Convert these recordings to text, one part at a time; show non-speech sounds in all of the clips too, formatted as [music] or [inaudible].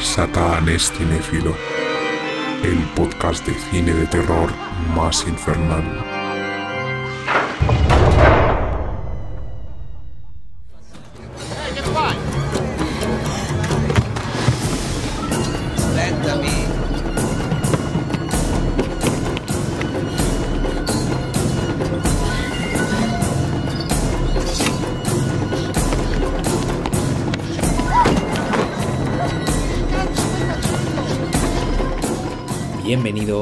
Satán es cinéfilo, el podcast de cine de terror más infernal.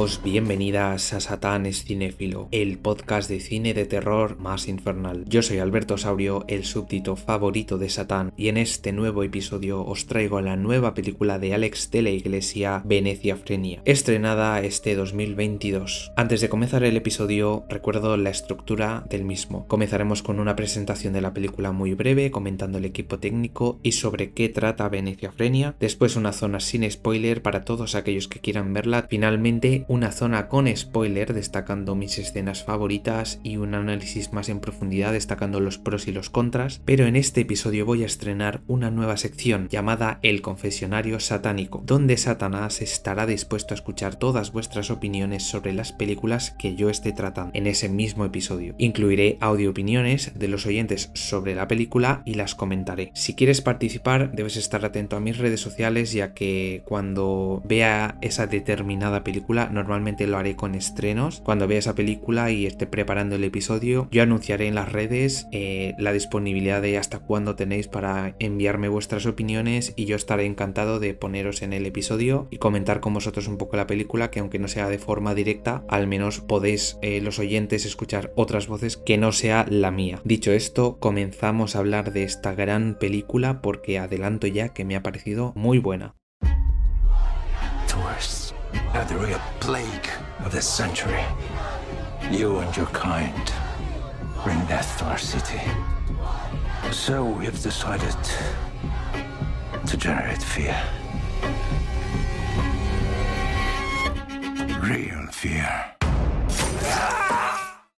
Bienvenidos, bienvenidas a Satán es Cinéfilo, el podcast de cine de terror más infernal. Yo soy Alberto Saurio, el súbdito favorito de Satán, y en este nuevo episodio os traigo la nueva película de Alex de la Iglesia, Venecia Frenia, estrenada este 2022. Antes de comenzar el episodio, recuerdo la estructura del mismo. Comenzaremos con una presentación de la película muy breve, comentando el equipo técnico y sobre qué trata Venecia Frenia. Después una zona sin spoiler para todos aquellos que quieran verla. Finalmente una zona con spoiler destacando mis escenas favoritas y un análisis más en profundidad destacando los pros y los contras, pero en este episodio voy a estrenar una nueva sección llamada El confesionario satánico, donde Satanás estará dispuesto a escuchar todas vuestras opiniones sobre las películas que yo esté tratando en ese mismo episodio. Incluiré audio opiniones de los oyentes sobre la película y las comentaré. Si quieres participar debes estar atento a mis redes sociales ya que cuando vea esa determinada película, normalmente lo haré con estrenos. Cuando vea esa película y esté preparando el episodio, yo anunciaré en las redes eh, la disponibilidad de hasta cuándo tenéis para enviarme vuestras opiniones y yo estaré encantado de poneros en el episodio y comentar con vosotros un poco la película, que aunque no sea de forma directa, al menos podéis eh, los oyentes escuchar otras voces que no sea la mía. Dicho esto, comenzamos a hablar de esta gran película porque adelanto ya que me ha parecido muy buena. Are the real plague of this century. You and your kind bring death to our city. So we've decided to generate fear. Real fear.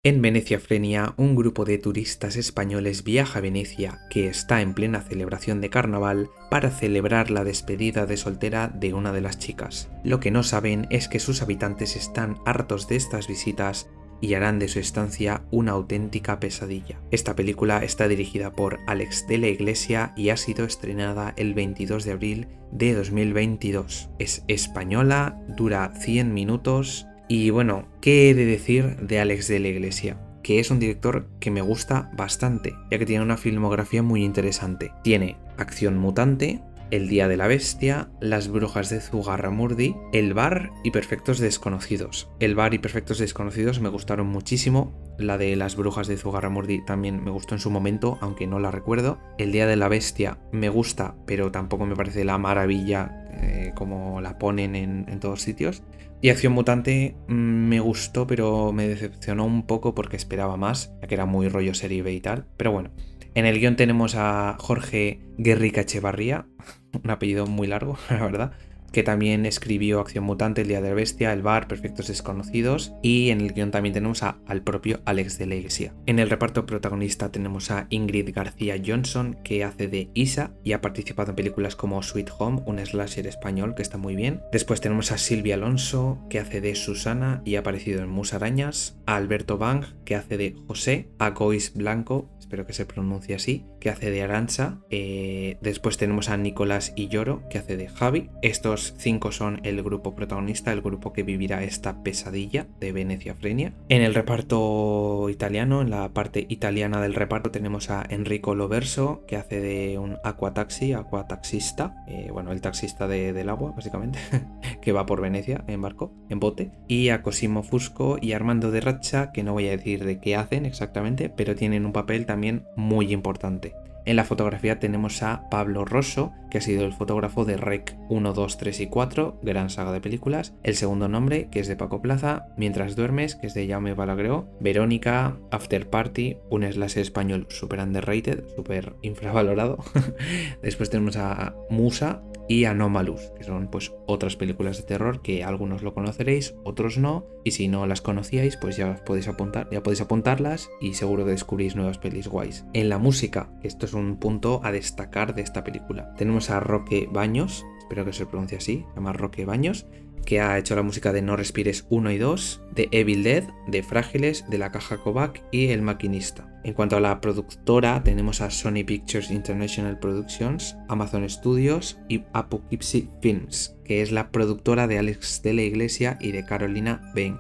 En Venecia Frenia, un grupo de turistas españoles viaja a Venecia, que está en plena celebración de carnaval, para celebrar la despedida de soltera de una de las chicas. Lo que no saben es que sus habitantes están hartos de estas visitas y harán de su estancia una auténtica pesadilla. Esta película está dirigida por Alex de la Iglesia y ha sido estrenada el 22 de abril de 2022. Es española, dura 100 minutos y bueno, ¿qué he de decir de Alex de la Iglesia? Que es un director que me gusta bastante, ya que tiene una filmografía muy interesante. Tiene Acción Mutante, El Día de la Bestia, Las Brujas de Zugarramurdi, El Bar y Perfectos Desconocidos. El Bar y Perfectos Desconocidos me gustaron muchísimo. La de Las Brujas de Zugarramurdi también me gustó en su momento, aunque no la recuerdo. El Día de la Bestia me gusta, pero tampoco me parece la maravilla eh, como la ponen en, en todos sitios. Y Acción Mutante mm, me gustó, pero me decepcionó un poco porque esperaba más, ya que era muy rollo serie B y tal. Pero bueno, en el guion tenemos a Jorge Guerrica Echevarría, [laughs] un apellido muy largo, [laughs] la verdad, que también escribió Acción Mutante, El Día de la Bestia, El Bar, Perfectos Desconocidos, y en el guion también tenemos al propio Alex de la Iglesia. En el reparto protagonista tenemos a Ingrid García Johnson, que hace de Isa y ha participado en películas como Sweet Home, un slasher español que está muy bien. Después tenemos a Silvia Alonso, que hace de Susana y ha aparecido en Musarañas, a Alberto Bang, que hace de José, a Gois Blanco, espero que se pronuncie así, que hace de Arancha. Eh, después tenemos a Nicolás Illoro, que hace de Javi. Estos cinco son el grupo protagonista, el grupo que vivirá esta pesadilla de Venecia Frenia. En el reparto italiano, en la parte italiana del reparto, tenemos a Enrico Loverso, que hace de un aquataxi, aquataxista, eh, bueno, el taxista de- del agua, básicamente, [laughs] que va por Venecia en barco, en bote. Y a Cosimo Fusco y Armando de Racha, que no voy a decir de qué hacen exactamente, pero tienen un papel también muy importante. En la fotografía tenemos a Pablo Rosso, que ha sido el fotógrafo de Rec 1, 2, 3 y 4, gran saga de películas. El segundo nombre, que es de Paco Plaza, Mientras duermes, que es de Jaume Balagueró. Verónica, After Party, un slasher español super underrated, super infravalorado. [laughs] Después tenemos a Musa y Anomalous, que son pues otras películas de terror que algunos lo conoceréis, otros no, y si no las conocíais, pues ya podéis apuntar, ya podéis apuntarlas y seguro que descubrís nuevas pelis guays. En la música, esto es un punto a destacar de esta película. Tenemos a Roque Baños, espero que se pronuncie así, se llama Roque Baños, que ha hecho la música de No Respires 1 y 2, de Evil Dead, de Frágiles, de La Caja Kovac y El Maquinista. En cuanto a la productora, tenemos a Sony Pictures International Productions, Amazon Studios y Apocalypse Films, que es la productora de Alex de la Iglesia y de Carolina Bain.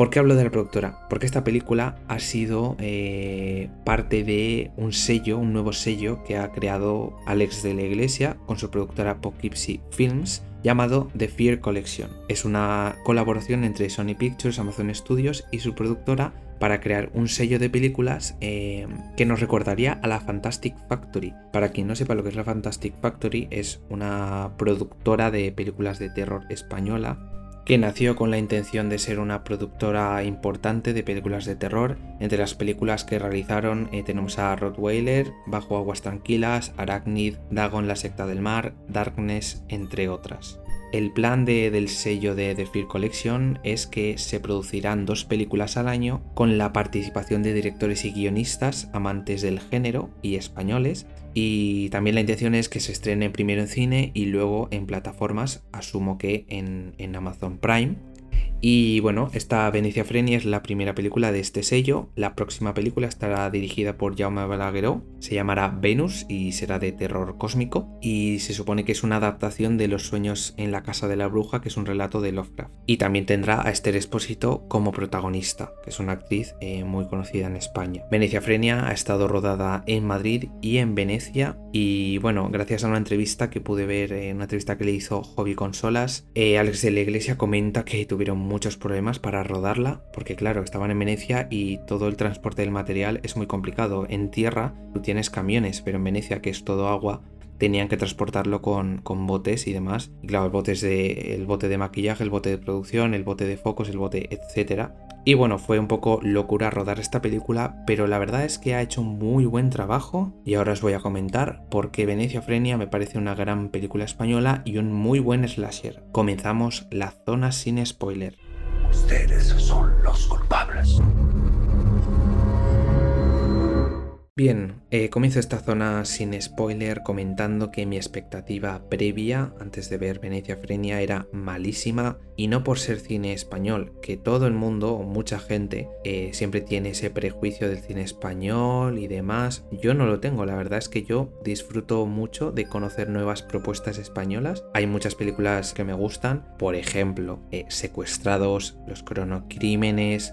¿Por qué hablo de la productora? Porque esta película ha sido eh, parte de un sello, un nuevo sello que ha creado Alex de la Iglesia con su productora Apocalypse Films, llamado The Fear Collection. Es una colaboración entre Sony Pictures, Amazon Studios y su productora para crear un sello de películas eh, que nos recordaría a la Fantastic Factory. Para quien no sepa lo que es la Fantastic Factory, es una productora de películas de terror española que nació con la intención de ser una productora importante de películas de terror. Entre las películas que realizaron eh, tenemos a Rottweiler, Bajo Aguas Tranquilas, Arachnid, Dagon la Secta del Mar, Darkness, entre otras. El plan del sello de The Fear Collection es que se producirán dos películas al año con la participación de directores y guionistas amantes del género y españoles. Y también la intención es que se estrene primero en cine y luego en plataformas, asumo que en, en Amazon Prime y bueno, esta Venecia Freni es la primera película de este sello. La próxima película estará dirigida por Jaume Balagueró, se llamará Venus y será de terror cósmico. Y se supone que es una adaptación de Los sueños en la casa de la bruja, que es un relato de Lovecraft. Y también tendrá a Esther Espósito como protagonista, que es una actriz eh, muy conocida en España. Venecia Frenia ha estado rodada en Madrid y en Venecia. Y bueno, gracias a una entrevista que pude ver, eh, una entrevista que le hizo Hobby Consolas, eh, Alex de la Iglesia comenta que tuvieron muchos problemas para rodarla, porque claro, estaban en Venecia y todo el transporte del material es muy complicado. En tierra tú tienes camiones, pero en Venecia, que es todo agua, tenían que transportarlo con, con botes y demás. Y claro, el bote, de, el bote de maquillaje, el bote de producción, el bote de focos, el bote, etcétera. Y bueno, fue un poco locura rodar esta película, pero la verdad es que ha hecho un muy buen trabajo y ahora os voy a comentar porque Venecia Frenia me parece una gran película española y un muy buen slasher. Comenzamos la zona sin spoiler. Ustedes son los culpables. Bien, eh, comienzo esta zona sin spoiler comentando que mi expectativa previa antes de ver Venecia Frenia era malísima y no por ser cine español, que todo el mundo o mucha gente eh, siempre tiene ese prejuicio del cine español y demás. Yo no lo tengo, la verdad es que yo disfruto mucho de conocer nuevas propuestas españolas. Hay muchas películas que me gustan, por ejemplo, eh, Secuestrados, Los Cronocrímenes,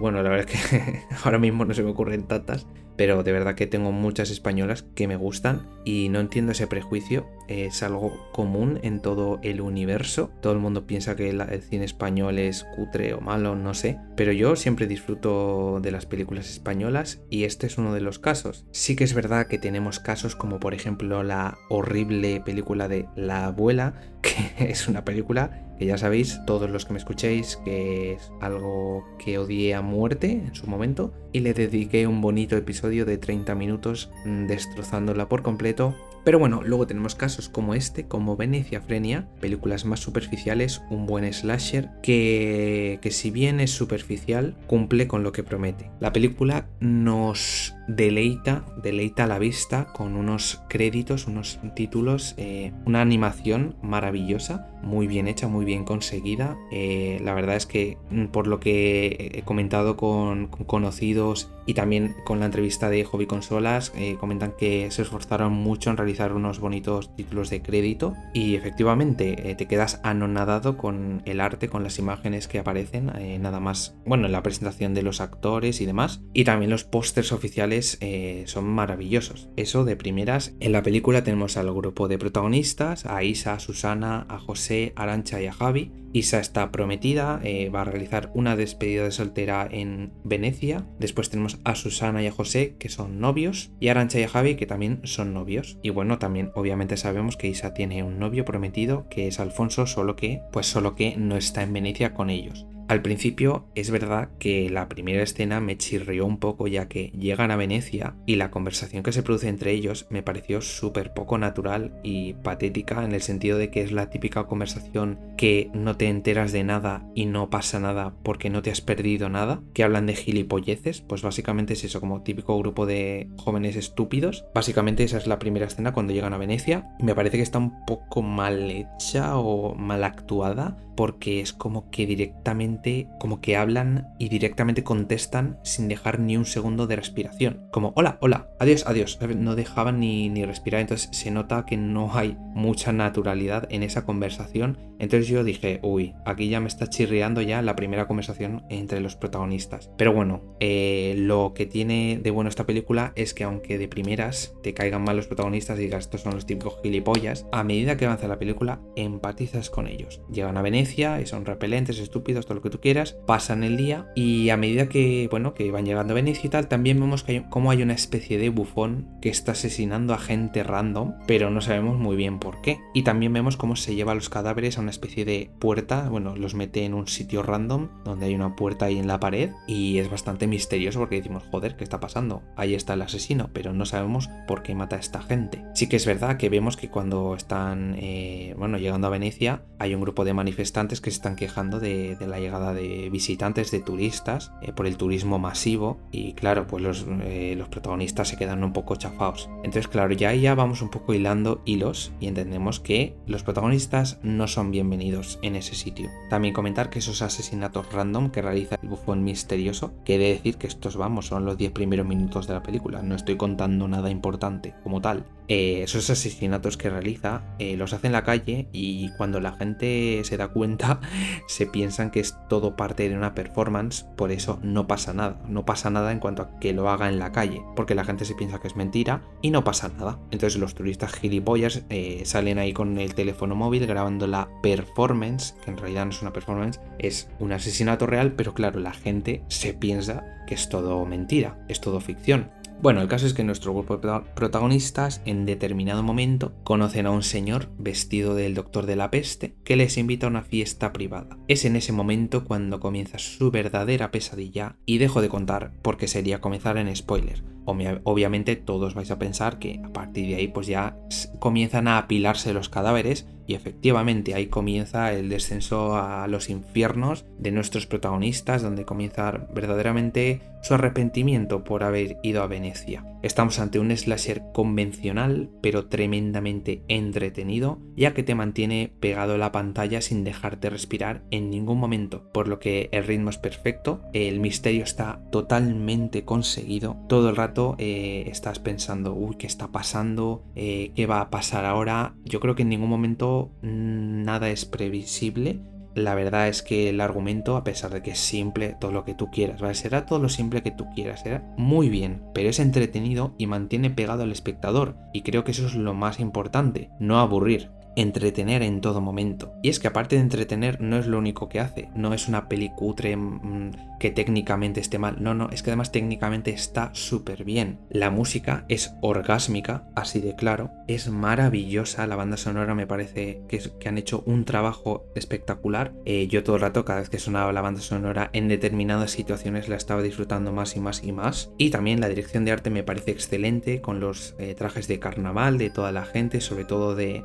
bueno, la verdad es que [laughs] ahora mismo no se me ocurren tantas pero de verdad que tengo muchas españolas que me gustan y no entiendo ese prejuicio. Es algo común en todo el universo. Todo el mundo piensa que el cine español es cutre o malo, no sé. Pero yo siempre disfruto de las películas españolas y este es uno de los casos. Sí que es verdad que tenemos casos como por ejemplo la horrible película de La abuela, que [laughs] es una película que ya sabéis, todos los que me escuchéis, que es algo que odié a muerte en su momento, y le dediqué un bonito episodio de 30 minutos mm, destrozándola por completo pero bueno, luego tenemos casos como este, como Venecia Frenia, películas más superficiales, un buen slasher, que, que si bien es superficial, cumple con lo que promete. La película nos deleita, deleita la vista con unos créditos, unos títulos, eh, una animación maravillosa, muy bien hecha, muy bien conseguida. Eh, la verdad es que mm, por lo que he comentado con, conocidos y también con la entrevista de Hobby Consolas, eh, comentan que se esforzaron mucho en realizar unos bonitos títulos de crédito y efectivamente te quedas anonadado con el arte, con las imágenes que aparecen, nada más, bueno, en la presentación de los actores y demás, y también los pósters oficiales eh, son maravillosos. Eso de primeras. En la película tenemos al grupo de protagonistas, a Isa, a Susana, a José, a Arancha y a Javi. Isa está prometida, eh, va a realizar una despedida de soltera en Venecia. Después tenemos a Susana y a José, que son novios, y a Arancha y a Javi, que también son novios. Y bueno, también obviamente sabemos que Isa tiene un novio prometido, que es Alfonso, solo que, pues solo que no está en Venecia con ellos. Al principio es verdad que la primera escena me chirrió un poco ya que llegan a Venecia y la conversación que se produce entre ellos me pareció súper poco natural y patética en el sentido de que es la típica conversación que no te enteras de nada y no pasa nada porque no te has perdido nada, que hablan de gilipolleces, pues básicamente es eso, como típico grupo de jóvenes estúpidos. Básicamente esa es la primera escena cuando llegan a Venecia. Me parece que está un poco mal hecha o mal actuada porque es como que directamente, como que hablan y directamente contestan sin dejar ni un segundo de respiración. Como, hola, hola, adiós, adiós. No dejaban ni, ni respirar, entonces se nota que no hay mucha naturalidad en esa conversación. Entonces yo dije, uy, aquí ya me está chirriando ya la primera conversación entre los protagonistas. Pero bueno, eh, lo que tiene de bueno esta película es que aunque de primeras te caigan mal los protagonistas y digas, estos son los típicos gilipollas, a medida que avanza la película, empatizas con ellos. Llegan a Venecia, y son repelentes, estúpidos, todo lo que tú quieras, pasan el día y a medida que, bueno, que van llegando a Venecia y tal, también vemos que hay, como hay una especie de bufón que está asesinando a gente random, pero no sabemos muy bien por qué. Y también vemos cómo se lleva los cadáveres a una especie de puerta, bueno, los mete en un sitio random, donde hay una puerta ahí en la pared y es bastante misterioso porque decimos, joder, ¿qué está pasando? Ahí está el asesino, pero no sabemos por qué mata a esta gente. Sí que es verdad que vemos que cuando están, eh, bueno, llegando a Venecia, hay un grupo de manifestantes que se están quejando de, la llegada de visitantes, de turistas, eh, por el turismo masivo y claro, pues los, eh, los, protagonistas se quedan un poco chafados. Entonces claro, ya ya vamos un poco hilando hilos y entendemos que los protagonistas no son bienvenidos en ese sitio. También comentar que esos asesinatos random que realiza el bufón misterioso, quiere decir que estos vamos, son los 10 primeros minutos de la película, no estoy contando nada importante como tal. Eh, esos asesinatos que realiza los hace en la calle y cuando la gente se da cuenta [laughs] se piensan que es todo parte de una performance, por eso no pasa nada. No pasa nada en cuanto a que lo haga en la calle, porque la gente se piensa que es mentira y no pasa nada. Entonces los turistas gilipollas eh, salen ahí con el teléfono móvil grabando la performance, que en realidad no es una performance, es un asesinato real, pero claro, la gente se piensa que es todo mentira, es todo ficción. Bueno, el caso es que nuestro grupo de protagonistas en determinado momento conocen a un señor vestido del doctor de la peste que les invita a una fiesta privada. Es en ese momento cuando comienza su verdadera pesadilla y dejo de contar porque sería comenzar en spoiler. Obviamente todos vais a pensar que a partir de ahí pues ya comienzan a apilarse los cadáveres y efectivamente ahí comienza el descenso a los infiernos de nuestros protagonistas, donde comienza verdaderamente su arrepentimiento por haber ido a Venecia. Estamos ante un slasher convencional, pero tremendamente entretenido, ya que te mantiene pegado a la pantalla sin dejarte respirar en ningún momento, por lo que el ritmo es perfecto, el misterio está totalmente conseguido, todo el rato eh, estás pensando, uy, ¿qué está pasando? Eh, ¿Qué va a pasar ahora? Yo creo que en ningún momento Mm, nada es previsible. La verdad es que el argumento, a pesar de que es simple, todo lo que tú quieras, ¿vale? será todo lo simple que tú quieras, será muy bien, pero es entretenido y mantiene pegado al espectador, y creo que eso es lo más importante, no aburrir entretener en todo momento. Y es que aparte de entretener no es lo único que hace, no es una peli mm, que técnicamente esté mal, no, no, es que además técnicamente está súper bien. La música es orgásmica, así de claro, es maravillosa, la banda sonora me parece que, han hecho un trabajo espectacular. Eh, yo todo el rato, cada vez que sonaba la banda sonora en determinadas situaciones la estaba disfrutando más y más y más. Y también la dirección de arte me parece excelente, con los eh, trajes de carnaval de toda la gente, sobre todo de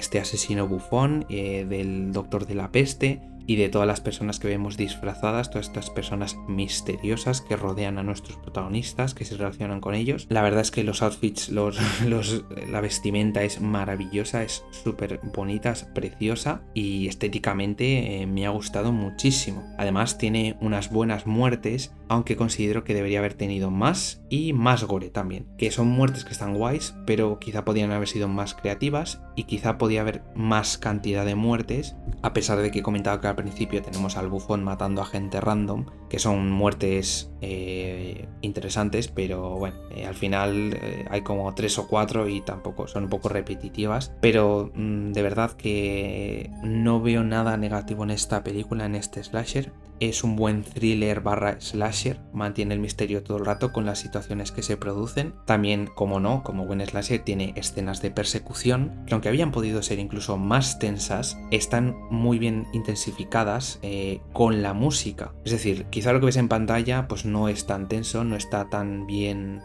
este asesino bufón, eh, del doctor de la peste, y de todas las personas que vemos disfrazadas, todas estas personas misteriosas que rodean a nuestros protagonistas, que se relacionan con ellos. La verdad es que los outfits, los, [laughs] la vestimenta es maravillosa, es súper bonita, es preciosa y estéticamente eh, me ha gustado muchísimo. Además tiene unas buenas muertes, aunque considero que debería haber tenido más y más gore también. Que son muertes que están guays, pero quizá podían haber sido más creativas y quizá podía haber más cantidad de muertes, a pesar de que he comentado que al principio tenemos al bufón matando a gente random, que son muertes eh, interesantes, pero bueno, eh, al final eh, hay como tres o cuatro y tampoco son un poco repetitivas, pero mm, de verdad que no veo nada negativo en esta película, en este slasher. Es un buen thriller barra slasher mantiene el misterio todo el rato con las situaciones que se producen. También, como no, como buen slasher, tiene escenas de persecución que aunque habían podido ser incluso más tensas, están muy bien intensificadas eh, con la música. Es decir, quizá lo que ves en pantalla pues no es tan tenso, no está tan bien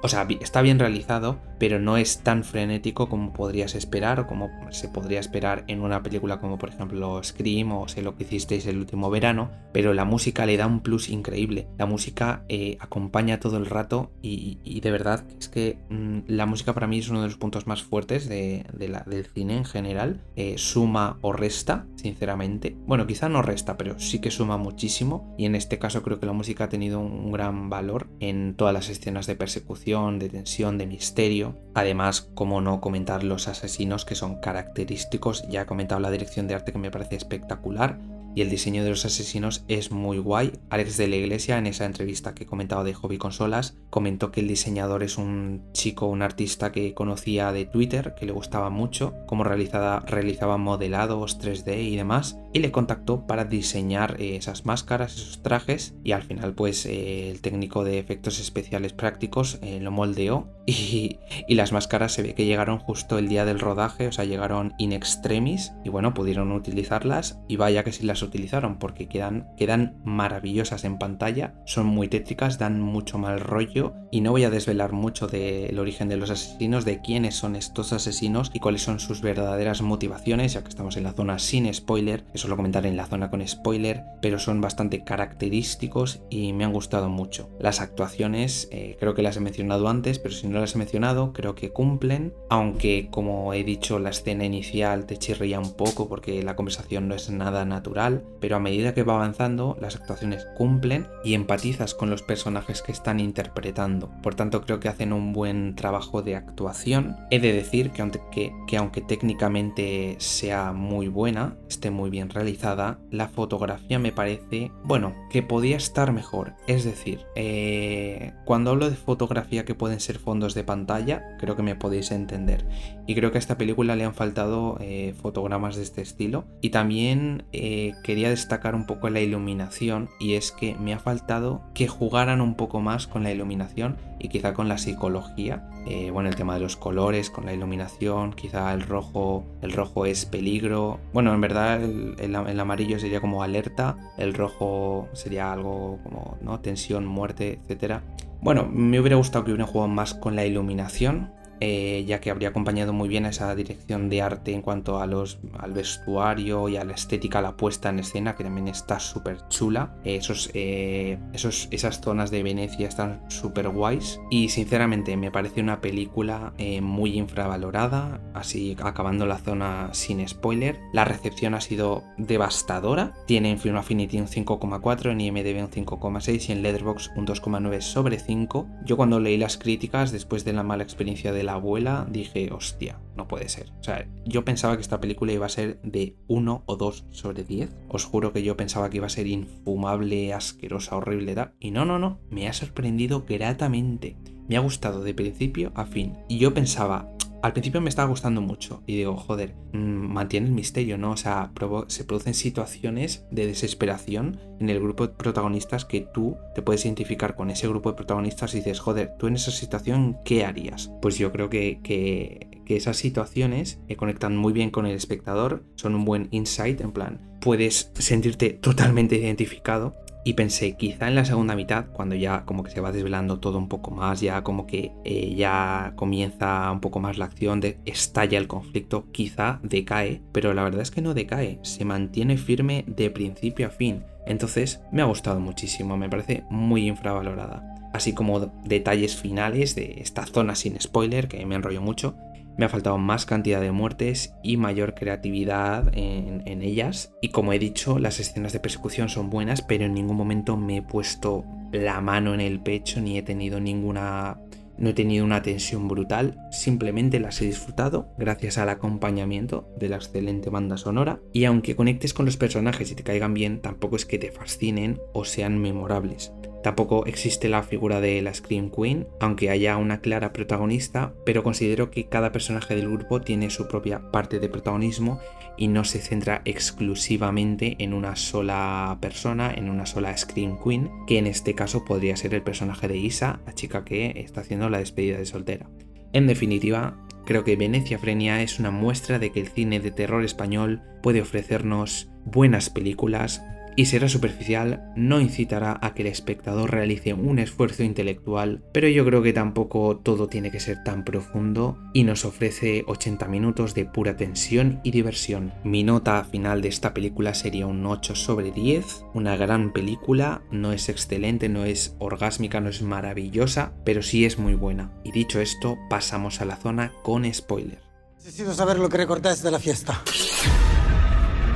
o sea, está bien realizado, pero no es tan frenético como podrías esperar o como se podría esperar en una película como por ejemplo Scream o Sé lo que hicisteis el último verano, pero la música le da un plus increíble. La música eh, acompaña todo el rato y, de verdad es que mm, la música para mí es uno de los puntos más fuertes del cine en general. Eh, suma o resta, sinceramente. Bueno, quizá no resta, pero sí que suma muchísimo y en este caso creo que la música ha tenido un gran valor en todas las escenas de persecución de tensión, de misterio. Además, como no comentar los asesinos que son característicos, ya he comentado la dirección de arte que me parece espectacular y el diseño de los asesinos es muy guay. Alex de la Iglesia, en esa entrevista que he comentado de Hobby Consolas, comentó que el diseñador es un chico, un artista que conocía de Twitter, que le gustaba mucho, cómo realizaba modelados 3D y demás, y le contactó para diseñar eh, esas máscaras, esos trajes, y al final pues eh, el técnico de efectos especiales prácticos eh, lo moldeó y, y las máscaras se ve que llegaron justo el día del rodaje, o sea, llegaron in extremis, y bueno, pudieron utilizarlas, y vaya que si las utilizaron porque quedan, quedan maravillosas en pantalla, son muy tétricas, dan mucho mal rollo y no voy a desvelar mucho del origen de los asesinos, de quiénes son estos asesinos y cuáles son sus verdaderas motivaciones, ya que estamos en la zona sin spoiler, eso lo comentaré en la zona con spoiler, pero son bastante característicos y me han gustado mucho. Las actuaciones eh, creo que las he mencionado antes, pero si no las he mencionado creo que cumplen, aunque como he dicho la escena inicial te chirría un poco porque la conversación no es nada natural, pero a medida que va avanzando, las actuaciones cumplen y empatizas con los personajes que están interpretando. Por tanto, creo que hacen un buen trabajo de actuación. He de decir que aunque, que aunque técnicamente sea muy buena, esté muy bien realizada, la fotografía me parece, bueno, que podía estar mejor. Es decir, eh, cuando hablo de fotografía que pueden ser fondos de pantalla, creo que me podéis entender. Y creo que a esta película le han faltado eh, fotogramas de este estilo. Y también eh, quería destacar un poco la iluminación y es que me ha faltado que jugaran un poco más con la iluminación y quizá con la psicología. Eh, bueno, el tema de los colores, con la iluminación, quizá el rojo, el rojo es peligro. Bueno, en verdad el, amarillo sería como alerta, el rojo sería algo como ¿no? tensión, muerte, etc. Bueno, me hubiera gustado que hubieran jugado más con la iluminación, eh, ya que habría acompañado muy bien a esa dirección de arte en cuanto a los, al vestuario y a la estética, la puesta en escena, que también está súper chula. Esos, eh, esos, esas zonas de Venecia están súper guays. Y sinceramente me parece una película eh, muy infravalorada, así acabando la zona sin spoiler. La recepción ha sido devastadora. Tiene en Film Affinity un 5,4, en IMDb un 5,6 y en Letterboxd un 2,9 sobre 5. Yo cuando leí las críticas, después de la mala experiencia de la abuela, dije, hostia, no puede ser. O sea, yo pensaba que esta película iba a ser de 1 o 2 sobre 10. Os juro que yo pensaba que iba a ser infumable, asquerosa, horrible, y no, no, no, me ha sorprendido gratamente. Me ha gustado de principio a fin. Y yo pensaba, al principio me estaba gustando mucho y digo, joder, mm, mantiene el misterio, ¿no? O sea, se producen situaciones de desesperación en el grupo de protagonistas que tú te puedes identificar con ese grupo de protagonistas y dices, joder, tú en esa situación, ¿qué harías? Pues yo creo que, que, que esas situaciones eh, conectan muy bien con el espectador, son un buen insight, en plan, puedes sentirte totalmente identificado y pensé, quizá en la segunda mitad, cuando ya como que se va desvelando todo un poco más, ya como que eh, ya comienza un poco más la acción, de estalla el conflicto, quizá decae, pero la verdad es que no decae, se mantiene firme de principio a fin. Entonces me ha gustado muchísimo, me parece muy infravalorada. Así como detalles finales de esta zona sin spoiler, que me enrollo mucho, me ha faltado más cantidad de muertes y mayor creatividad en, ellas. Y como he dicho, las escenas de persecución son buenas, pero en ningún momento me he puesto la mano en el pecho ni he tenido ninguna no he tenido una tensión brutal, simplemente las he disfrutado gracias al acompañamiento de la excelente banda sonora. Y aunque conectes con los personajes y te caigan bien, tampoco es que te fascinen o sean memorables. Tampoco existe la figura de la Scream Queen, aunque haya una clara protagonista, pero considero que cada personaje del grupo tiene su propia parte de protagonismo y no se centra exclusivamente en una sola persona, en una sola Scream Queen, que en este caso podría ser el personaje de Isa, la chica que está haciendo la despedida de soltera. En definitiva, creo que Venecia Frenia es una muestra de que el cine de terror español puede ofrecernos buenas películas, y será superficial, no incitará a que el espectador realice un esfuerzo intelectual, pero yo creo que tampoco todo tiene que ser tan profundo y nos ofrece 80 minutos de pura tensión y diversión. Mi nota final de esta película sería un 8 sobre 10, una gran película, no es excelente, no es orgásmica, no es maravillosa, pero sí es muy buena. Y dicho esto, pasamos a la zona con spoiler. Necesito saber lo que recordáis de la fiesta.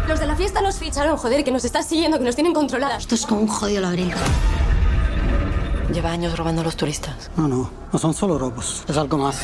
Los de la fiesta nos ficharon, joder, que nos están siguiendo, que nos tienen controladas. Esto es como un jodido laberinto. Lleva años robando a los turistas. No, no, no son solo robos, es algo más.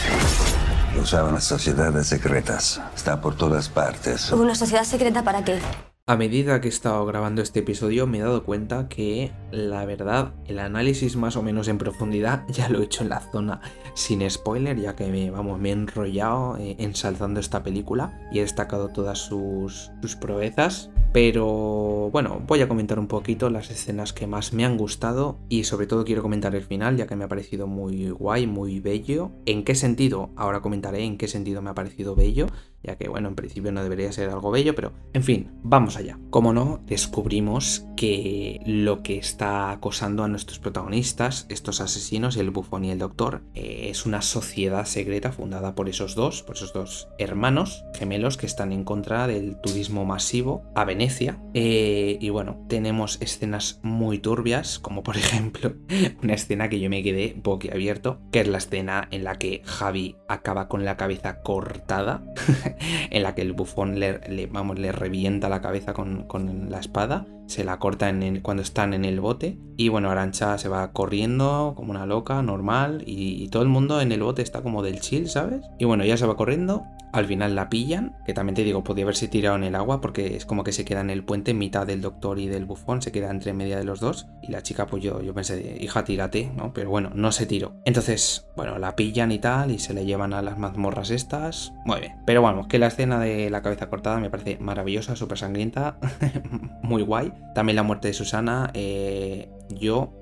Usaban las sociedades secretas. Está por todas partes. ¿Una sociedad secreta para qué? A medida que he estado grabando este episodio me he dado cuenta que la verdad el análisis más o menos en profundidad [laughs] ya lo he hecho en la zona sin spoiler ya que me, vamos, me he enrollado eh, ensalzando esta película y he destacado todas sus, sus proezas pero bueno, voy a comentar un poquito las escenas que más me han gustado y sobre todo quiero comentar el final ya que me ha parecido muy guay, muy bello. ¿En qué sentido? Ahora comentaré en qué sentido me ha parecido bello, ya que bueno, en principio no debería ser algo bello, pero en fin, vamos allá. Como no, descubrimos que lo que está acosando a nuestros protagonistas, estos asesinos, el bufón y el doctor, eh, es una sociedad secreta fundada por esos dos, por esos dos hermanos gemelos que están en contra del turismo masivo a Venecia. Eh, y bueno, tenemos escenas muy turbias, como por [laughs] ejemplo una escena que yo me quedé boquiabierto, que es la escena en la que Javi acaba con la cabeza cortada, [laughs] [laughs] en la que el bufón le, vamos, le revienta la cabeza con, con la espada se la corta en cuando están en el bote. Y bueno, Arancha se va corriendo como una loca, normal. Y, todo el mundo en el bote está como del chill, ¿sabes? Y bueno, ya se va corriendo. Al final la pillan, que también te digo, podía haberse tirado en el agua porque es como que se queda en el puente en mitad del doctor y del bufón, se queda entre media de los dos. Y la chica, pues yo, yo pensé, hija, tírate, ¿no? Pero bueno, no se tiró. Entonces, bueno, la pillan y tal, y se le llevan a las mazmorras estas. Muy bien. Pero bueno, que la escena de la cabeza cortada me parece maravillosa, súper sangrienta, [laughs] muy guay. También la muerte de Susana, eh, yo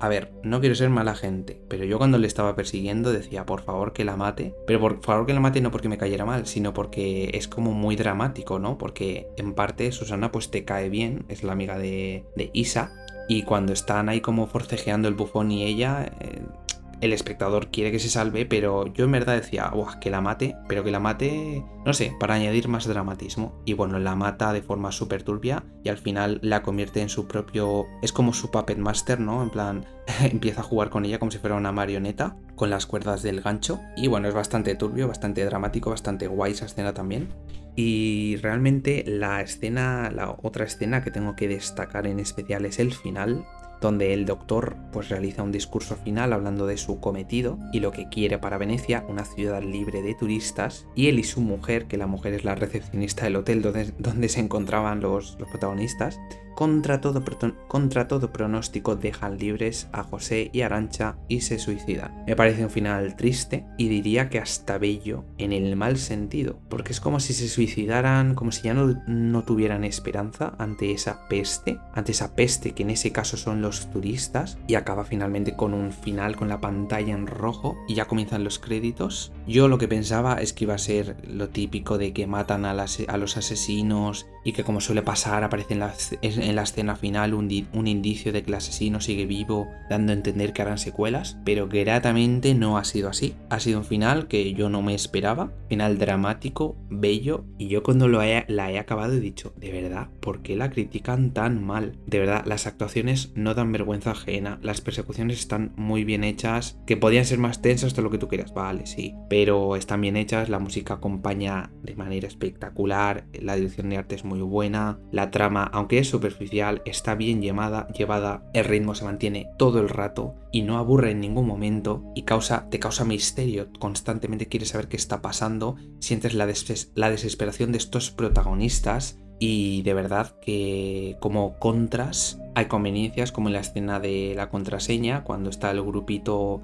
a ver, no quiero ser mala gente, pero yo cuando le estaba persiguiendo decía, por favor que la mate. Pero por favor que la mate no porque me cayera mal, sino porque es como muy dramático, ¿no? Porque en parte Susana pues te cae bien, es la amiga de, de Isa. Y cuando están ahí como forcejeando el bufón y ella, eh, el espectador quiere que se salve, pero yo en verdad decía, que la mate, pero que la mate, no sé, para añadir más dramatismo. Y bueno, la mata de forma súper turbia y al final la convierte en su propio... Es como su puppet master, ¿no? En plan, [laughs] empieza a jugar con ella como si fuera una marioneta, con las cuerdas del gancho. Y bueno, es bastante turbio, bastante dramático, bastante guay esa escena también. Y realmente la escena, la otra escena que tengo que destacar en especial es el final, donde el doctor pues realiza un discurso final hablando de su cometido y lo que quiere para Venecia, una ciudad libre de turistas, y él y su mujer, que la mujer es la recepcionista del hotel donde, donde se encontraban los, los protagonistas, contra todo, contra todo pronóstico dejan libres a José y Arancha y se suicidan. Me parece un final triste y diría que hasta bello en el mal sentido, porque es como si se suicidaran, como si ya no, no tuvieran esperanza ante esa peste, ante esa peste que en ese caso son los turistas, y acaba finalmente con un final con la pantalla en rojo y ya comienzan los créditos. Yo lo que pensaba es que iba a ser lo típico de que matan a, a los asesinos y que como suele pasar aparecen las la escena final un, indicio de que el asesino sigue vivo, dando a entender que harán secuelas, pero gratamente no ha sido así. Ha sido un final que yo no me esperaba, final dramático, bello, y yo cuando lo la he acabado he dicho, de verdad, ¿por qué la critican tan mal? De verdad, las actuaciones no dan vergüenza ajena, las persecuciones están muy bien hechas, que podían ser más tensas de lo que tú quieras, vale, sí, pero están bien hechas, la música acompaña de manera espectacular, la dirección de arte es muy buena, la trama, aunque es súper está bien llevada, llevada, el ritmo se mantiene todo el rato y no aburre en ningún momento y causa, te causa misterio, constantemente quieres saber qué está pasando, sientes la, la desesperación de estos protagonistas y de verdad que como contras hay conveniencias como en la escena de la contraseña, cuando está el grupito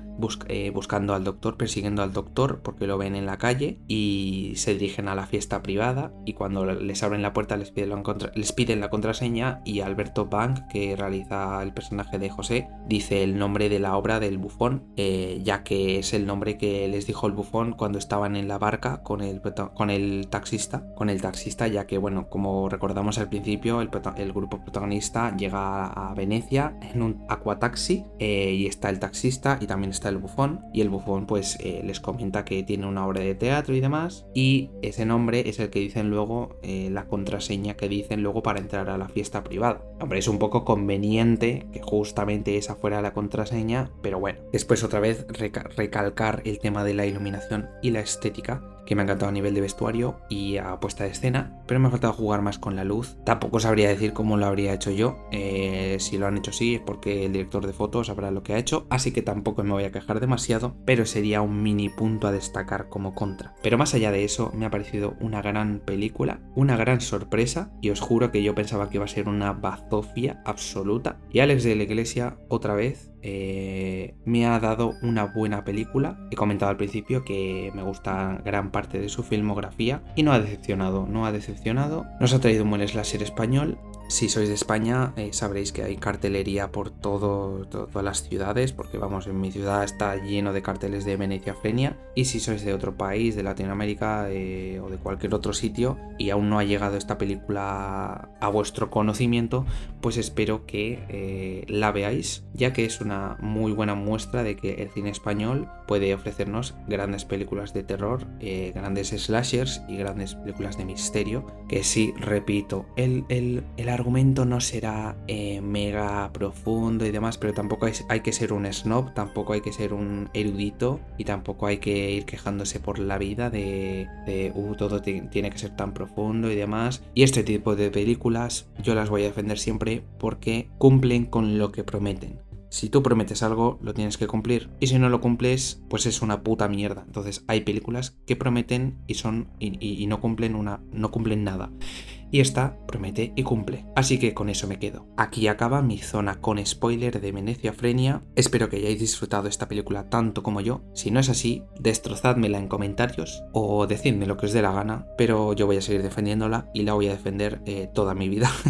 eh, buscando al doctor, persiguiendo al doctor porque lo ven en la calle y se dirigen a la fiesta privada y cuando les abren la puerta les piden, la, les piden la contraseña y Alberto Bank, que realiza el personaje de José, dice el nombre de la obra del bufón, eh, ya que es el nombre que les dijo el bufón cuando estaban en la barca con el, con el taxista, con el taxista, ya que bueno, como recordamos al principio, el, grupo protagonista llega a, Venecia en un aquataxi eh, y está el taxista y también está el bufón y el bufón pues eh, les comenta que tiene una obra de teatro y demás y ese nombre es el que dicen luego eh, la contraseña que dicen luego para entrar a la fiesta privada. Hombre, es un poco conveniente que justamente esa fuera la contraseña, pero bueno, después otra vez recalcar el tema de la iluminación y la estética que me ha encantado a nivel de vestuario y a puesta de escena, pero me ha faltado jugar más con la luz. Tampoco sabría decir cómo lo habría hecho yo. Eh, si lo han hecho así es porque el director de fotos sabrá lo que ha hecho, así que tampoco me voy a quejar demasiado, pero sería un mini punto a destacar como contra. Pero más allá de eso, me ha parecido una gran película, una gran sorpresa, y os juro que yo pensaba que iba a ser una bazofia absoluta. Y Alex de la Iglesia, otra vez, eh, me ha dado una buena película. He comentado al principio que me gusta gran parte de su filmografía y no ha decepcionado, no ha decepcionado. Nos ha traído un buen slasher español si sois de España, eh, sabréis que hay cartelería por todas las ciudades, porque vamos, en mi ciudad está lleno de carteles de Venecia Frenia. Y si sois de otro país, de Latinoamérica eh, o de cualquier otro sitio, y aún no ha llegado esta película a vuestro conocimiento, pues espero que eh, la veáis, ya que es una muy buena muestra de que el cine español puede ofrecernos grandes películas de terror, grandes slashers y grandes películas de misterio. Que sí, repito, el, el, el argumento no será eh, mega profundo y demás, pero tampoco hay, que ser un snob, tampoco hay que ser un erudito y tampoco hay que ir quejándose por la vida de, uh, todo tiene que ser tan profundo y demás. Y este tipo de películas yo las voy a defender siempre porque cumplen con lo que prometen. Si tú prometes algo, lo tienes que cumplir. Y si no lo cumples, pues es una puta mierda. Entonces hay películas que prometen y son. y, no cumplen una. no cumplen nada y esta promete y cumple. Así que con eso me quedo. Aquí acaba mi zona con spoiler de Venecia Frenia. Espero que hayáis disfrutado esta película tanto como yo. Si no es así, destrozádmela en comentarios o decidme lo que os dé la gana, pero yo voy a seguir defendiéndola y la voy a defender eh, toda mi vida. [laughs]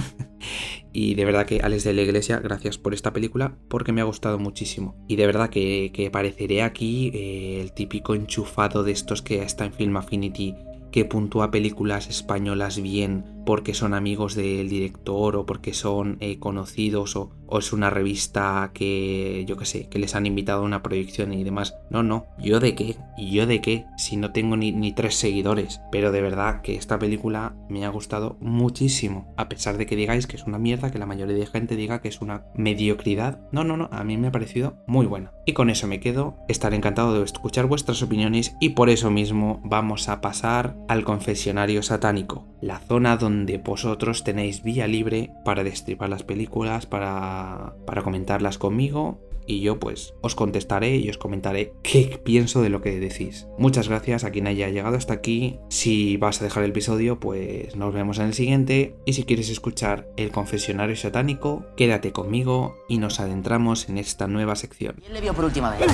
Y de verdad que Alex de la Iglesia, gracias por esta película porque me ha gustado muchísimo. Y de verdad que, que pareceré aquí eh, el típico enchufado de estos que está en Film Affinity que puntúa películas españolas bien porque son amigos del director o porque son eh, conocidos o, es una revista que yo que sé, que les han invitado a una proyección y demás. No, no, yo de qué, y yo de qué, si no tengo ni, ni tres seguidores. Pero de verdad que esta película me ha gustado muchísimo, a pesar de que digáis que es una mierda, que la mayoría de gente diga que es una mediocridad. No, no, no, a mí me ha parecido muy buena. Y con eso me quedo, estaré encantado de escuchar vuestras opiniones y por eso mismo vamos a pasar al confesionario satánico, la zona donde donde vosotros tenéis vía libre para destripar las películas, para, para comentarlas conmigo y yo pues os contestaré y os comentaré qué pienso de lo que decís. Muchas gracias a quien haya llegado hasta aquí. Si vas a dejar el episodio, pues nos vemos en el siguiente. Y si quieres escuchar el confesionario satánico, quédate conmigo y nos adentramos en esta nueva sección. ¿Quién le vio por última vez?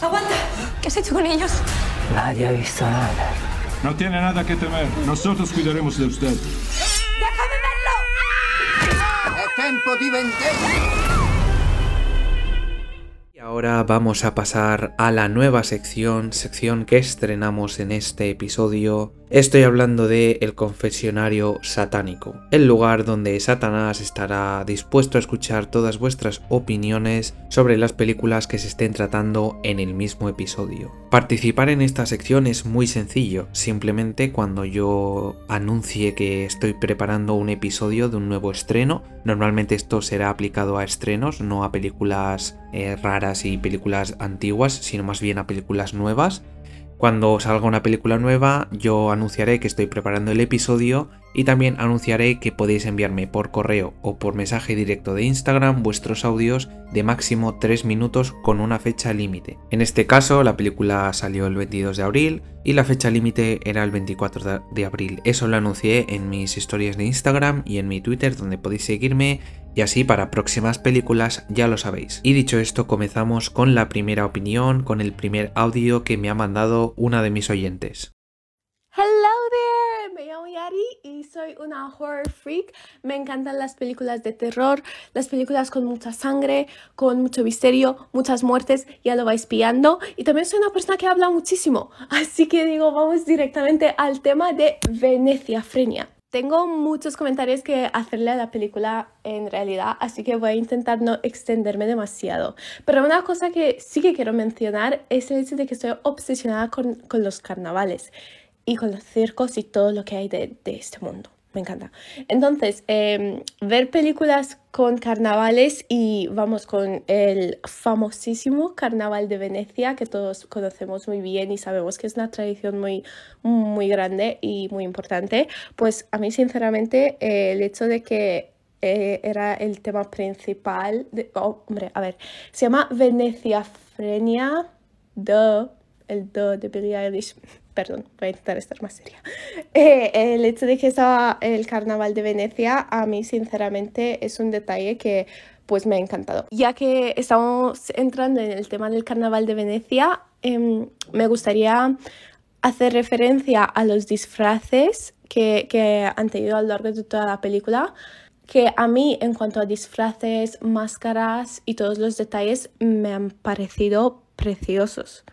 ¡Aguanta! ¿Qué has hecho con ellos? Nadie ha visto nada. No tiene nada que temer. Nosotros cuidaremos de usted. ¡Déjame verlo! ¡Es tiempo de vendetta! Y ahora vamos a pasar a la nueva sección, sección que estrenamos en este episodio. Estoy hablando de el confesionario satánico, el lugar donde Satanás estará dispuesto a escuchar todas vuestras opiniones sobre las películas que se estén tratando en el mismo episodio. Participar en esta sección es muy sencillo, simplemente cuando yo anuncie que estoy preparando un episodio de un nuevo estreno, normalmente esto será aplicado a estrenos, no a películas eh, raras y películas antiguas, sino más bien a películas nuevas. Cuando salga una película nueva, yo anunciaré que estoy preparando el episodio y también anunciaré que podéis enviarme por correo o por mensaje directo de Instagram vuestros audios de máximo 3 minutos con una fecha límite. En este caso, la película salió el 22 de abril y la fecha límite era el 24 de abril. Eso lo anuncié en mis historias de Instagram y en mi Twitter donde podéis seguirme y así para próximas películas ya lo sabéis. Y dicho esto, comenzamos con la primera opinión, con el primer audio que me ha mandado una de mis oyentes. Hello there, me llamo Yari y soy una horror freak. Me encantan las películas de terror, las películas con mucha sangre, con mucho misterio, muchas muertes, ya lo vais pillando. Y también soy una persona que habla muchísimo, así que digo, vamos directamente al tema de Venecia Frenia. Tengo muchos comentarios que hacerle a la película en realidad, así que voy a intentar no extenderme demasiado. Pero una cosa que sí que quiero mencionar es el hecho de que estoy obsesionada con, los carnavales y con los circos y todo lo que hay de este mundo. Me encanta. Entonces, eh, ver películas con carnavales y vamos con el famosísimo Carnaval de Venecia que todos conocemos muy bien y sabemos que es una tradición muy, muy grande y muy importante, pues a mí sinceramente el hecho de que eh, era el tema principal, de, oh, hombre, a ver, se llama Venecia Frenia, de, el de de Billie Eilish perdón, voy a intentar estar más seria. [laughs] Eh, el hecho de que estaba el carnaval de Venecia, a mí sinceramente es un detalle que pues me ha encantado. Ya que estamos entrando en el tema del carnaval de Venecia, eh, me gustaría hacer referencia a los disfraces que, que han tenido a lo largo de toda la película que a mí en cuanto a disfraces, máscaras y todos los detalles me han parecido preciosos.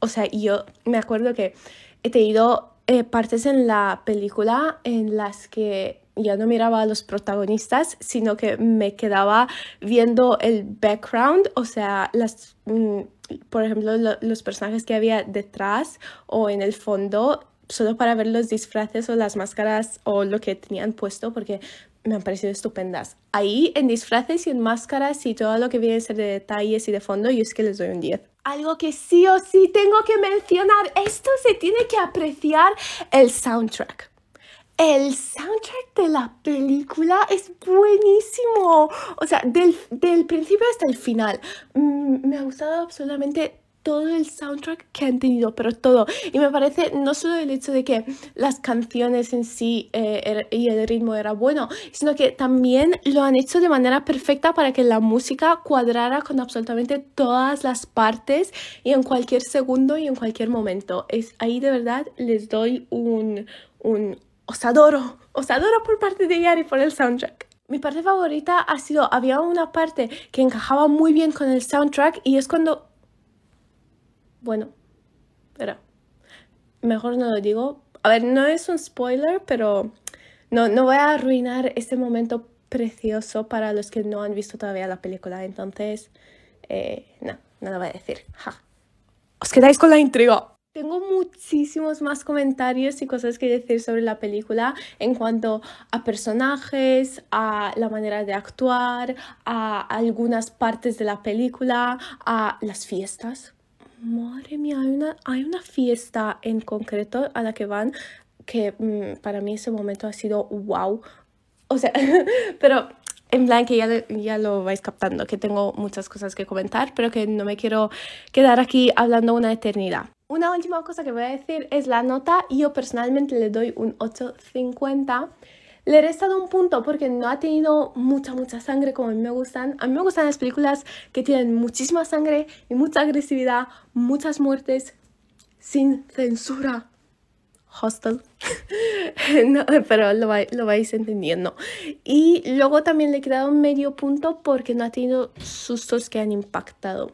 O sea, yo me acuerdo que he tenido eh, partes en la película en las que ya no miraba a los protagonistas, sino que me quedaba viendo el background, o sea, las, mm, por ejemplo, lo, los personajes que había detrás o en el fondo, solo para ver los disfraces o las máscaras o lo que tenían puesto, porque me han parecido estupendas. Ahí en disfraces y en máscaras y todo lo que viene a ser de detalles y de fondo, yo es que les doy un 10. Algo que sí o sí tengo que mencionar, esto se tiene que apreciar el soundtrack. El soundtrack de la película es buenísimo. O sea, del, del principio hasta el final. Mm, me ha gustado absolutamente todo el soundtrack que han tenido, pero todo. Y me parece no solo el hecho de que las canciones en sí eh, y el ritmo era bueno, sino que también lo han hecho de manera perfecta para que la música cuadrara con absolutamente todas las partes y en cualquier segundo y en cualquier momento. Es ahí de verdad les doy un, un os adoro, os adoro por parte de Yari por el soundtrack. Mi parte favorita ha sido, había una parte que encajaba muy bien con el soundtrack y es cuando bueno, pero mejor no lo digo. A ver, no es un spoiler, pero no, no voy a arruinar este momento precioso para los que no han visto todavía la película. Entonces, eh, no, no lo voy a decir. Ja. Os quedáis con la intriga. Tengo muchísimos más comentarios y cosas que decir sobre la película en cuanto a personajes, a la manera de actuar, a algunas partes de la película, a las fiestas Madre mía, hay una, hay una fiesta en concreto a la que van que mm, para mí ese momento ha sido wow. O sea, [laughs] pero en plan que ya, ya lo vais captando, que tengo muchas cosas que comentar, pero que no me quiero quedar aquí hablando una eternidad. Una última cosa que voy a decir es la nota. Yo personalmente le doy un 850 le he restado un punto porque no ha tenido mucha, mucha sangre como a mí me gustan. A mí me gustan las películas que tienen muchísima sangre y mucha agresividad, muchas muertes, sin censura. Hostel. [laughs] no, pero lo, lo, vais entendiendo. Y luego también le he quedado medio punto porque no ha tenido sustos que han impactado.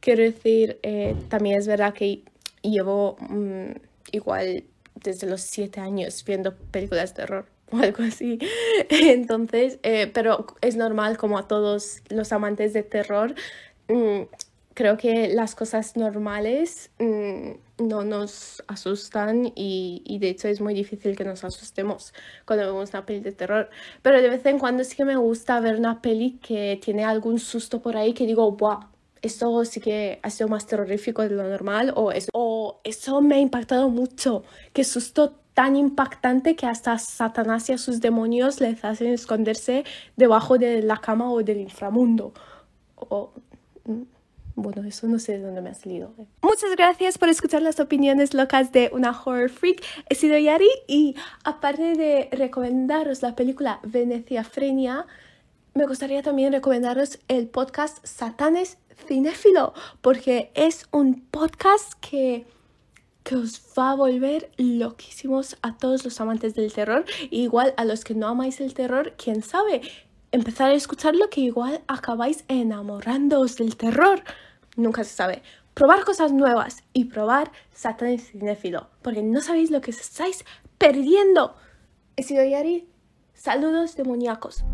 Quiero decir, eh, también es verdad que llevo mmm, igual desde los siete años viendo películas de terror [laughs] o algo así. [laughs] Entonces, eh, pero es normal como a todos los amantes de terror. Mmm, creo que las cosas normales mmm, no nos asustan y, y, de hecho es muy difícil que nos asustemos cuando vemos una peli de terror. Pero de vez en cuando sí que me gusta ver una peli que tiene algún susto por ahí que digo, ¡buah! esto sí que ha sido más terrorífico de lo normal o eso, o eso me ha impactado mucho. Qué susto tan impactante que hasta Satanás y a sus demonios les hacen esconderse debajo de la cama o del inframundo. O, mm, bueno, eso no sé de dónde me ha salido. Muchas gracias por escuchar las opiniones locas de una horror freak. He sido Yari y aparte de recomendaros la película Venecia Frenia, me gustaría también recomendaros el podcast Satanes Cinéfilo, porque es un podcast que, que os va a volver loquísimos a todos los amantes del terror, igual a los que no amáis el terror, quién sabe, empezar a escucharlo que igual acabáis enamorándoos del terror. Nunca se sabe. Probar cosas nuevas y probar Satanes Cinéfilo, porque no sabéis lo que estáis perdiendo. He sido Yari. Saludos demoníacos.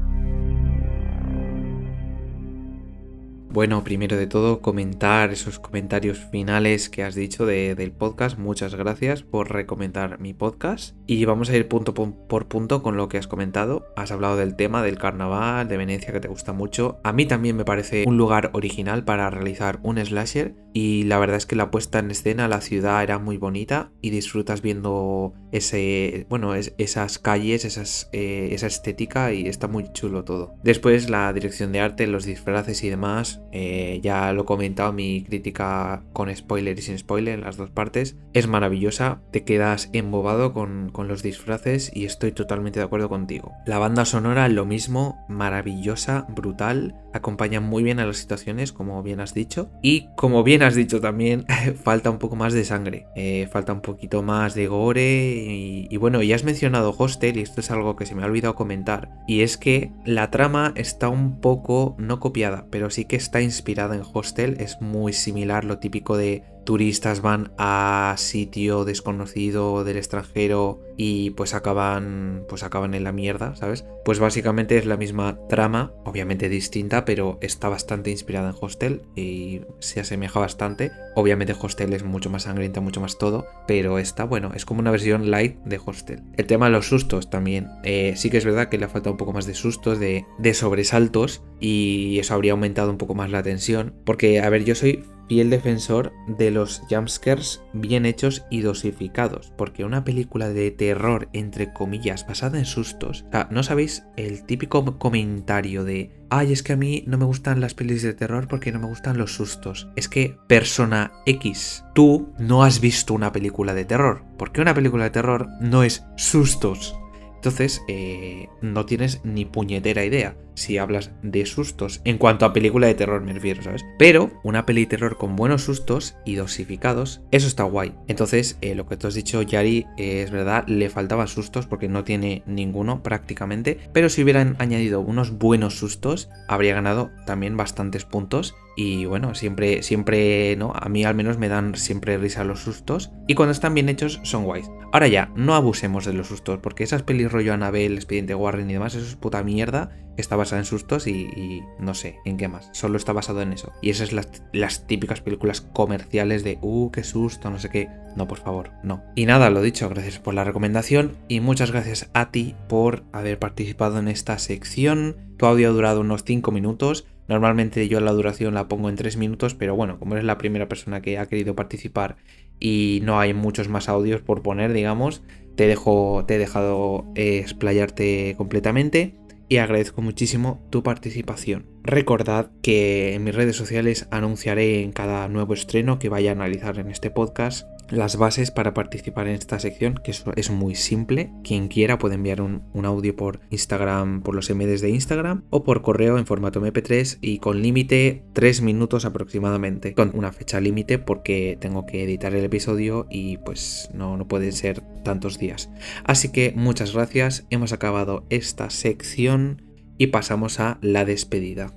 Bueno, primero de todo, comentar esos comentarios finales que has dicho del podcast. Muchas gracias por recomendar mi podcast. Y vamos a ir punto por punto con lo que has comentado. Has hablado del tema del carnaval de Venecia que te gusta mucho. A mí también me parece un lugar original para realizar un slasher. Y la verdad es que la puesta en escena, la ciudad era muy bonita y disfrutas viendo ese, bueno, esas calles, esas, eh, esa estética y está muy chulo todo. Después la dirección de arte, los disfraces y demás eh, ya lo he comentado, mi crítica con spoiler y sin spoiler, en las dos partes, es maravillosa, te quedas embobado con, con los disfraces y estoy totalmente de acuerdo contigo. La banda sonora, lo mismo, maravillosa, brutal, acompaña muy bien a las situaciones, como bien has dicho, y como bien has dicho también, [laughs] falta un poco más de sangre, eh, falta un poquito más de gore y, y bueno, ya has mencionado Hostel y esto es algo que se me ha olvidado comentar, y es que la trama está un poco, no copiada, pero sí que está inspirada en Hostel, es muy similar, lo típico de turistas van a sitio desconocido del extranjero y pues acaban pues acaban en la mierda, ¿sabes? Pues básicamente es la misma trama, obviamente distinta, pero está bastante inspirada en Hostel y se asemeja bastante. Obviamente Hostel es mucho más sangrienta, mucho más todo, pero esta, bueno, es como una versión light de Hostel. El tema de los sustos también, eh, sí que es verdad que le ha faltado un poco más de sustos, de, de sobresaltos y eso habría aumentado un poco más la tensión, porque a ver, yo soy fiel defensor de los jumpscares bien hechos y dosificados, porque una película de terror, entre comillas, basada en sustos, o sea, no sabéis el típico comentario de, ay, es que a mí no me gustan las pelis de terror porque no me gustan los sustos. Es que, persona X, tú no has visto una película de terror, porque una película de terror no es sustos. Entonces, eh, no tienes ni puñetera idea si hablas de sustos en cuanto a película de terror me refiero, ¿sabes? Pero una peli de terror con buenos sustos y dosificados, eso está guay. Entonces, eh, lo que tú has dicho, Yari, eh, es verdad, le faltaban sustos porque no tiene ninguno prácticamente, pero si hubieran añadido unos buenos sustos, habría ganado también bastantes puntos. Y bueno, siempre, siempre, ¿no? A mí al menos me dan siempre risa los sustos. Y cuando están bien hechos, son guays. Ahora ya, no abusemos de los sustos, porque esas pelis rollo Annabelle, Expediente Warren y demás, eso es puta mierda está basada en sustos y, no sé en qué más. Solo está basado en eso. Y esas las, las típicas películas comerciales de, uh, qué susto, no sé qué. No, por favor, no. Y nada, lo dicho, gracias por la recomendación y muchas gracias a ti por haber participado en esta sección. Tu audio ha durado unos 5 minutos. Normalmente yo la duración la pongo en 3 minutos, pero bueno, como eres la primera persona que ha querido participar y no hay muchos más audios por poner, digamos, te, dejo, te he dejado eh, explayarte completamente y agradezco muchísimo tu participación. Recordad que en mis redes sociales anunciaré en cada nuevo estreno que vaya a analizar en este podcast las bases para participar en esta sección, que es muy simple. Quien quiera puede enviar un, audio por Instagram, por los MDs de Instagram, o por correo en formato MP3 y con límite 3 minutos aproximadamente. Con una fecha límite porque tengo que editar el episodio y pues no, no pueden ser tantos días. Así que muchas gracias, hemos acabado esta sección y pasamos a la despedida.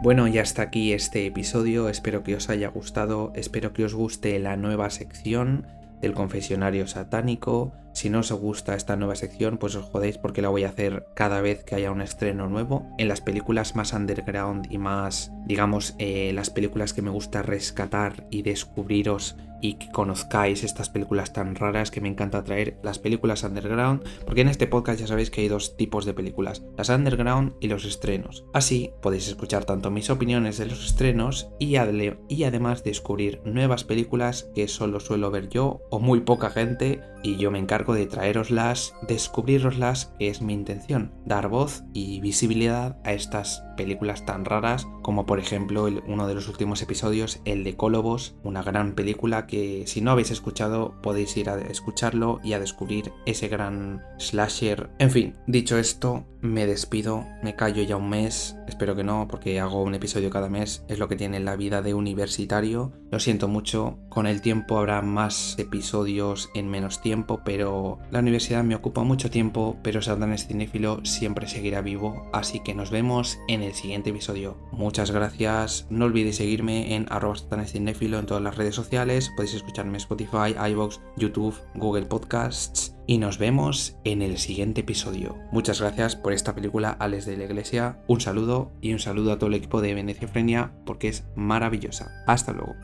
Bueno, ya está aquí este episodio, espero que os haya gustado, espero que os guste la nueva sección del confesionario satánico. Si no os gusta esta nueva sección, pues os jodéis porque la voy a hacer cada vez que haya un estreno nuevo. En las películas más underground y más, digamos, eh, las películas que me gusta rescatar y descubriros y que conozcáis estas películas tan raras que me encanta traer, las películas underground, porque en este podcast ya sabéis que hay dos tipos de películas, las underground y los estrenos. Así podéis escuchar tanto mis opiniones de los estrenos y, además descubrir nuevas películas que solo suelo ver yo o muy poca gente y yo me encargo de traeroslas, descubriroslas, que es mi intención, dar voz y visibilidad a estas películas tan raras como por ejemplo uno de los últimos episodios, el de Colobos, una gran película que si no habéis escuchado podéis ir a escucharlo y a descubrir ese gran slasher. En fin, dicho esto, me despido, me callo ya un mes, espero que no porque hago un episodio cada mes, es lo que tiene la vida de universitario. Lo siento mucho, con el tiempo habrá más episodios en menos tiempo, pero la universidad me ocupa mucho tiempo, pero Satanes Cinéfilo siempre seguirá vivo, así que nos vemos en el siguiente episodio. Muchas gracias, no olvidéis seguirme en arroba en todas las redes sociales, podéis escucharme en Spotify, iVoox, YouTube, Google Podcasts y nos vemos en el siguiente episodio. Muchas gracias por esta película Alex de la Iglesia, un saludo y un saludo a todo el equipo de Veneciafrenia porque es maravillosa. Hasta luego.